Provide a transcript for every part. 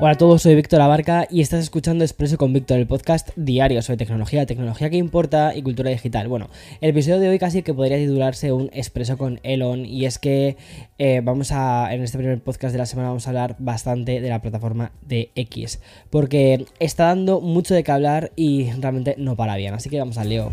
Hola a todos, soy Víctor Abarca y estás escuchando Expreso con Víctor, el podcast diario sobre tecnología, tecnología que importa y cultura digital. Bueno, el episodio de hoy casi que podría titularse un Expreso con Elon y es que eh, vamos a, en este primer podcast de la semana vamos a hablar bastante de la plataforma de X, porque está dando mucho de qué hablar y realmente no para bien, así que vamos al lío.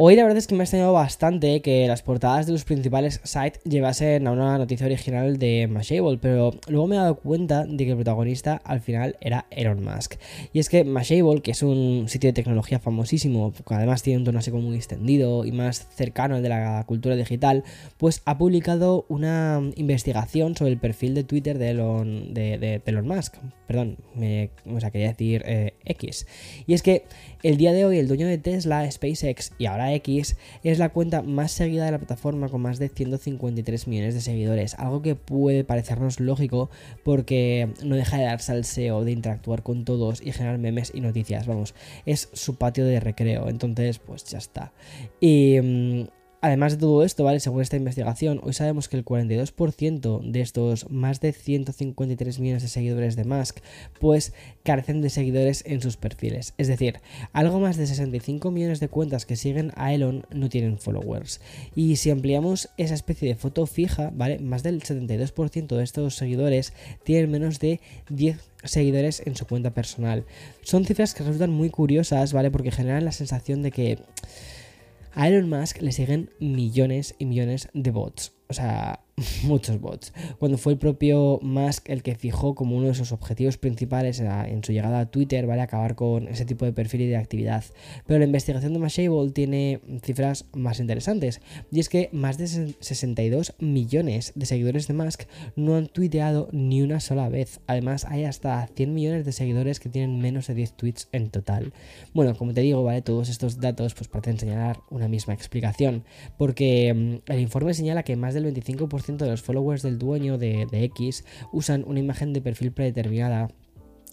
Hoy la verdad es que me ha extrañado bastante que las portadas de los principales sites llevasen a una noticia original de Mashable, pero luego me he dado cuenta de que el protagonista al final era Elon Musk. Y es que Mashable, que es un sitio de tecnología famosísimo, que además tiene un tono así como muy extendido y más cercano al de la cultura digital, pues ha publicado una investigación sobre el perfil de Twitter de Elon, de, Elon Musk. Perdón, me, o sea, quería decir eh, X. Y es que el día de hoy el dueño de Tesla, SpaceX y ahora X es la cuenta más seguida de la plataforma con más de 153 millones de seguidores, algo que puede parecernos lógico porque no deja de darse al SEO, de interactuar con todos y generar memes y noticias, vamos, es su patio de recreo, entonces pues ya está. Y mm, Además de todo esto, ¿vale? Según esta investigación, hoy sabemos que el 42% de estos más de 153 millones de seguidores de Musk, pues carecen de seguidores en sus perfiles. Es decir, algo más de 65 millones de cuentas que siguen a Elon no tienen followers. Y si ampliamos esa especie de foto fija, ¿vale? Más del 72% de estos seguidores tienen menos de 10 seguidores en su cuenta personal. Son cifras que resultan muy curiosas, ¿vale? Porque generan la sensación de que a Elon Musk le siguen millones y millones de bots. O sea, muchos bots. Cuando fue el propio Musk el que fijó como uno de sus objetivos principales en su llegada a Twitter, ¿vale? Acabar con ese tipo de perfil y de actividad. Pero la investigación de Mashable tiene cifras más interesantes. Y es que más de 62 millones de seguidores de Musk no han tuiteado ni una sola vez. Además, hay hasta 100 millones de seguidores que tienen menos de 10 tweets en total. Bueno, como te digo, ¿vale? Todos estos datos pues parecen señalar una misma explicación. Porque mm, el informe señala que más del 25% de los followers del dueño de, de X usan una imagen de perfil predeterminada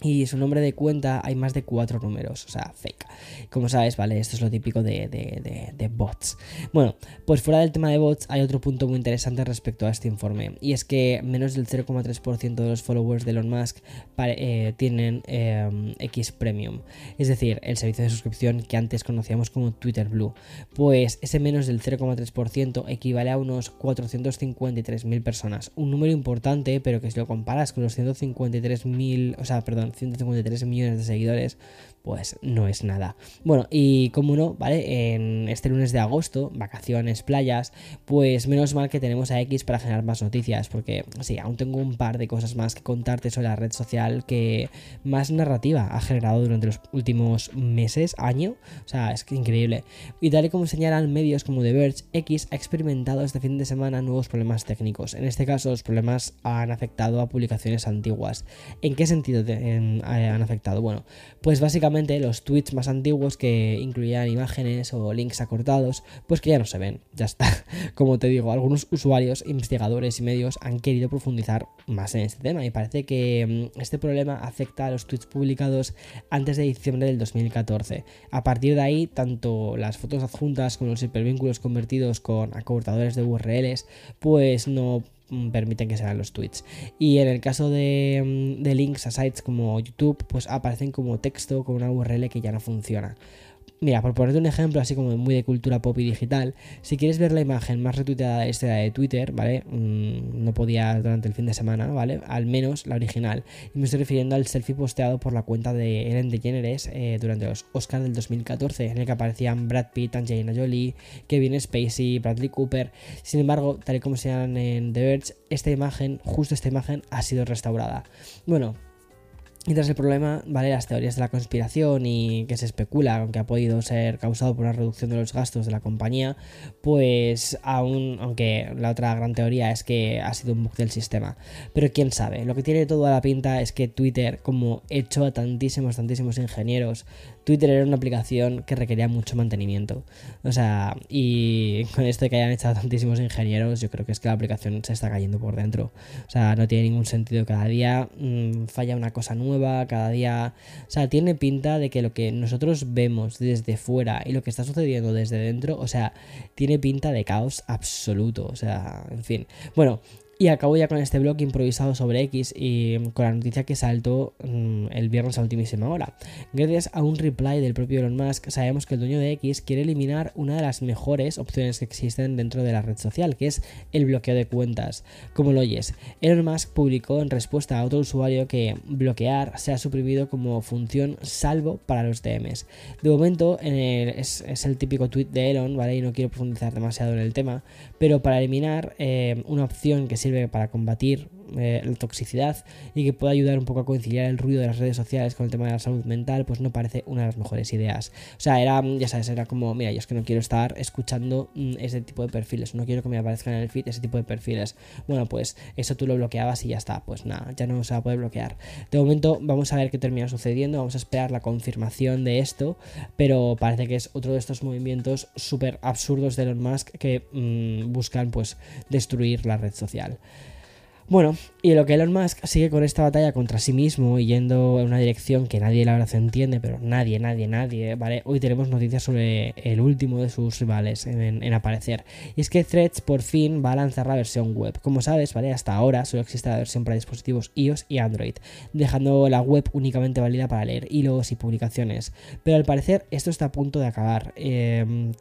y su nombre de cuenta hay más de cuatro números, o sea, fake. Como sabes, vale, esto es lo típico de, de, bots. Bueno, pues fuera del tema de bots hay otro punto muy interesante respecto a este informe. Y es que menos del 0,3% de los followers de Elon Musk eh, tienen em, X Premium. Es decir, el servicio de suscripción que antes conocíamos como Twitter Blue. Pues ese menos del 0,3% equivale a unos 453.000 personas. Un número importante, pero que si lo comparas con los 153.000, o sea, perdón, 153 millones de seguidores, pues no es nada. Bueno, y como no, ¿vale? En este lunes de agosto, vacaciones, playas, pues menos mal que tenemos a X para generar más noticias, porque sí, aún tengo un par de cosas más que contarte sobre la red social que más narrativa ha generado durante los últimos meses, año, o sea, es increíble. Y tal y como señalan medios como The Verge, X ha experimentado este fin de semana nuevos problemas técnicos. En este caso, los problemas han afectado a publicaciones antiguas. ¿En qué sentido han afectado? Bueno, pues básicamente los tweets más antiguos que incluían imágenes o links acortados, pues que ya no se ven, ya está. Como te digo, algunos usuarios, investigadores y medios han querido profundizar más en este tema y parece que mm, este problema afecta a los tweets publicados antes de diciembre del 2014. A partir de ahí, tanto las fotos adjuntas como los hipervínculos convertidos con acortadores de URLs, pues no permiten que sean los tweets. Y en el caso de, mm, de links a sites como YouTube, pues aparecen como texto con una URL que ya no funciona. Mira, por ponerte un ejemplo así como muy de cultura pop y digital, si quieres ver la imagen más retuiteada esta de Twitter, ¿vale? Mm, no podía durante el fin de semana, ¿vale? Al menos la original. Y me estoy refiriendo al selfie posteado por la cuenta de Ellen DeGeneres eh, durante los Oscars del 2014, en el que aparecían Brad Pitt, Angelina Jolie, Kevin Spacey, Bradley Cooper. Sin embargo, tal y como se llaman en The Verge, esta imagen, justo esta imagen, ha sido restaurada. Bueno, Y tras el problema, ¿vale? Las teorías de la conspiración y que se especula que ha podido ser causado por una reducción de los gastos de la compañía, pues aún, aunque la otra gran teoría es que ha sido un bug del sistema. Pero quién sabe, lo que tiene toda la pinta es que Twitter, como echó a tantísimos, tantísimos ingenieros, Twitter era una aplicación que requería mucho mantenimiento. O sea, y con esto de que hayan echado tantísimos ingenieros, yo creo que es que la aplicación se está cayendo por dentro. O sea, no tiene ningún sentido. Cada día mmm, falla una cosa nueva cada día... O sea, tiene pinta de que lo que nosotros vemos desde fuera y lo que está sucediendo desde dentro, o sea, tiene pinta de caos absoluto. O sea, en fin. Bueno, y acabo ya con este blog improvisado sobre X y con la noticia que saltó mm, el viernes a ultimísima hora. Gracias a un reply del propio Elon Musk, sabemos que el dueño de X quiere eliminar una de las mejores opciones que existen dentro de la red social, que es el bloqueo de cuentas. Como lo oyes, Elon Musk publicó en respuesta a otro usuario que bloquear se ha suprimido como función salvo para los DMs. De momento, es, el típico tweet de Elon, ¿vale? Y no quiero profundizar demasiado en el tema, pero para eliminar eh, una opción que sirve para combatir eh, la toxicidad y que pueda ayudar un poco a conciliar el ruido de las redes sociales con el tema de la salud mental, pues no parece una de las mejores ideas. O sea, era, ya sabes, era como, mira, yo es que no quiero estar escuchando mm, ese tipo de perfiles, no quiero que me aparezcan en el feed ese tipo de perfiles. Bueno, pues eso tú lo bloqueabas y ya está, pues nada, ya no se va a poder bloquear. De momento vamos a ver qué termina sucediendo, vamos a esperar la confirmación de esto, pero parece que es otro de estos movimientos súper absurdos de Elon Musk que mm, buscan pues destruir la red social. Bueno, y lo que Elon Musk sigue con esta batalla contra sí mismo y yendo en una dirección que nadie la verdad entiende, pero nadie, nadie, nadie, ¿vale? Hoy tenemos noticias sobre el último de sus rivales en, aparecer. Y es que Threads por fin va a lanzar la versión web. Como sabes, ¿vale? Hasta ahora solo existe la versión para dispositivos iOS y Android, dejando la web únicamente válida para leer hilos y publicaciones. Pero al parecer esto está a punto de acabar, em,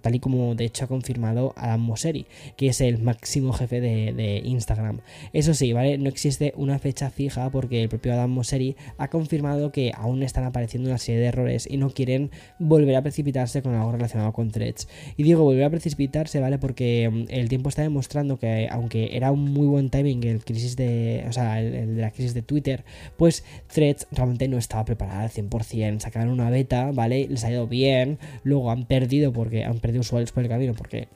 tal y como de hecho ha confirmado Adam Mosseri, que es el máximo jefe de, de Instagram. Eso sí, ¿vale? No existe una fecha fija porque el propio Adam Mosseri ha confirmado que aún están apareciendo una serie de errores y no quieren volver a precipitarse con algo relacionado con threads. Y digo volver a precipitarse, ¿vale? Porque mm, el tiempo está demostrando que aunque era un muy buen timing el crisis de, o sea, el, de la crisis de Twitter, pues threads realmente no estaba preparada al 100%. Sacaron una beta, ¿vale? Les ha ido bien, luego han perdido porque han perdido usuarios por el camino porque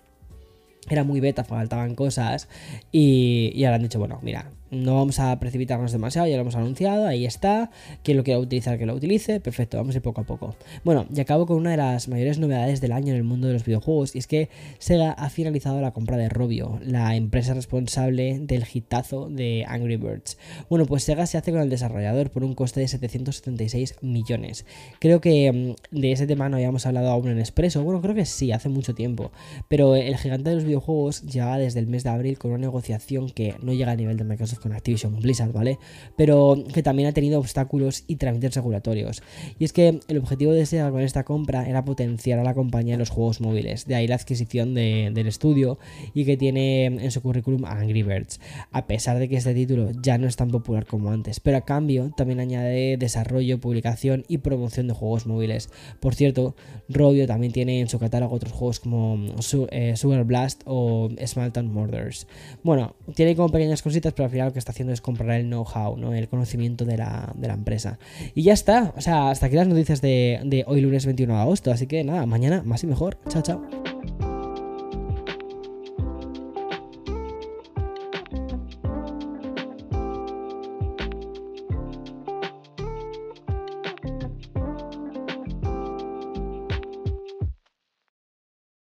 era muy beta, faltaban cosas y, y ahora han dicho, bueno, mira, no vamos a precipitarnos demasiado, ya lo hemos anunciado, ahí está. Quien lo quiera utilizar, que lo utilice. Perfecto, vamos a ir poco a poco. Bueno, y acabo con una de las mayores novedades del año en el mundo de los videojuegos, y es que Sega ha finalizado la compra de Robio, la empresa responsable del hitazo de Angry Birds. Bueno, pues Sega se hace con el desarrollador por un coste de 776 millones. Creo que mm, de ese tema no habíamos hablado aún en Expreso, bueno, creo que sí, hace mucho tiempo, pero el gigante de los videojuegos lleva desde el mes de abril con una negociación que no llega a nivel de Microsoft con Activision Blizzard, ¿vale? Pero que también ha tenido obstáculos y trámites regulatorios. Y es que el objetivo de Sega con esta compra era potenciar a la compañía en los juegos móviles, de ahí la adquisición del estudio y que tiene en su currículum Angry Birds, a pesar de que este título ya no es tan popular como antes, pero a cambio también añade desarrollo, publicación y promoción de juegos móviles. Por cierto, Robio también tiene en su catálogo otros juegos como eh, Sugar Blast o Small Murders. Bueno, tiene como pequeñas cositas, pero al final que está haciendo es comprar el know-how, ¿no? el conocimiento de la, empresa. Y ya está, o sea, hasta aquí las noticias de, de hoy lunes 21 de agosto, así que nada, mañana más y mejor. Chao, chao.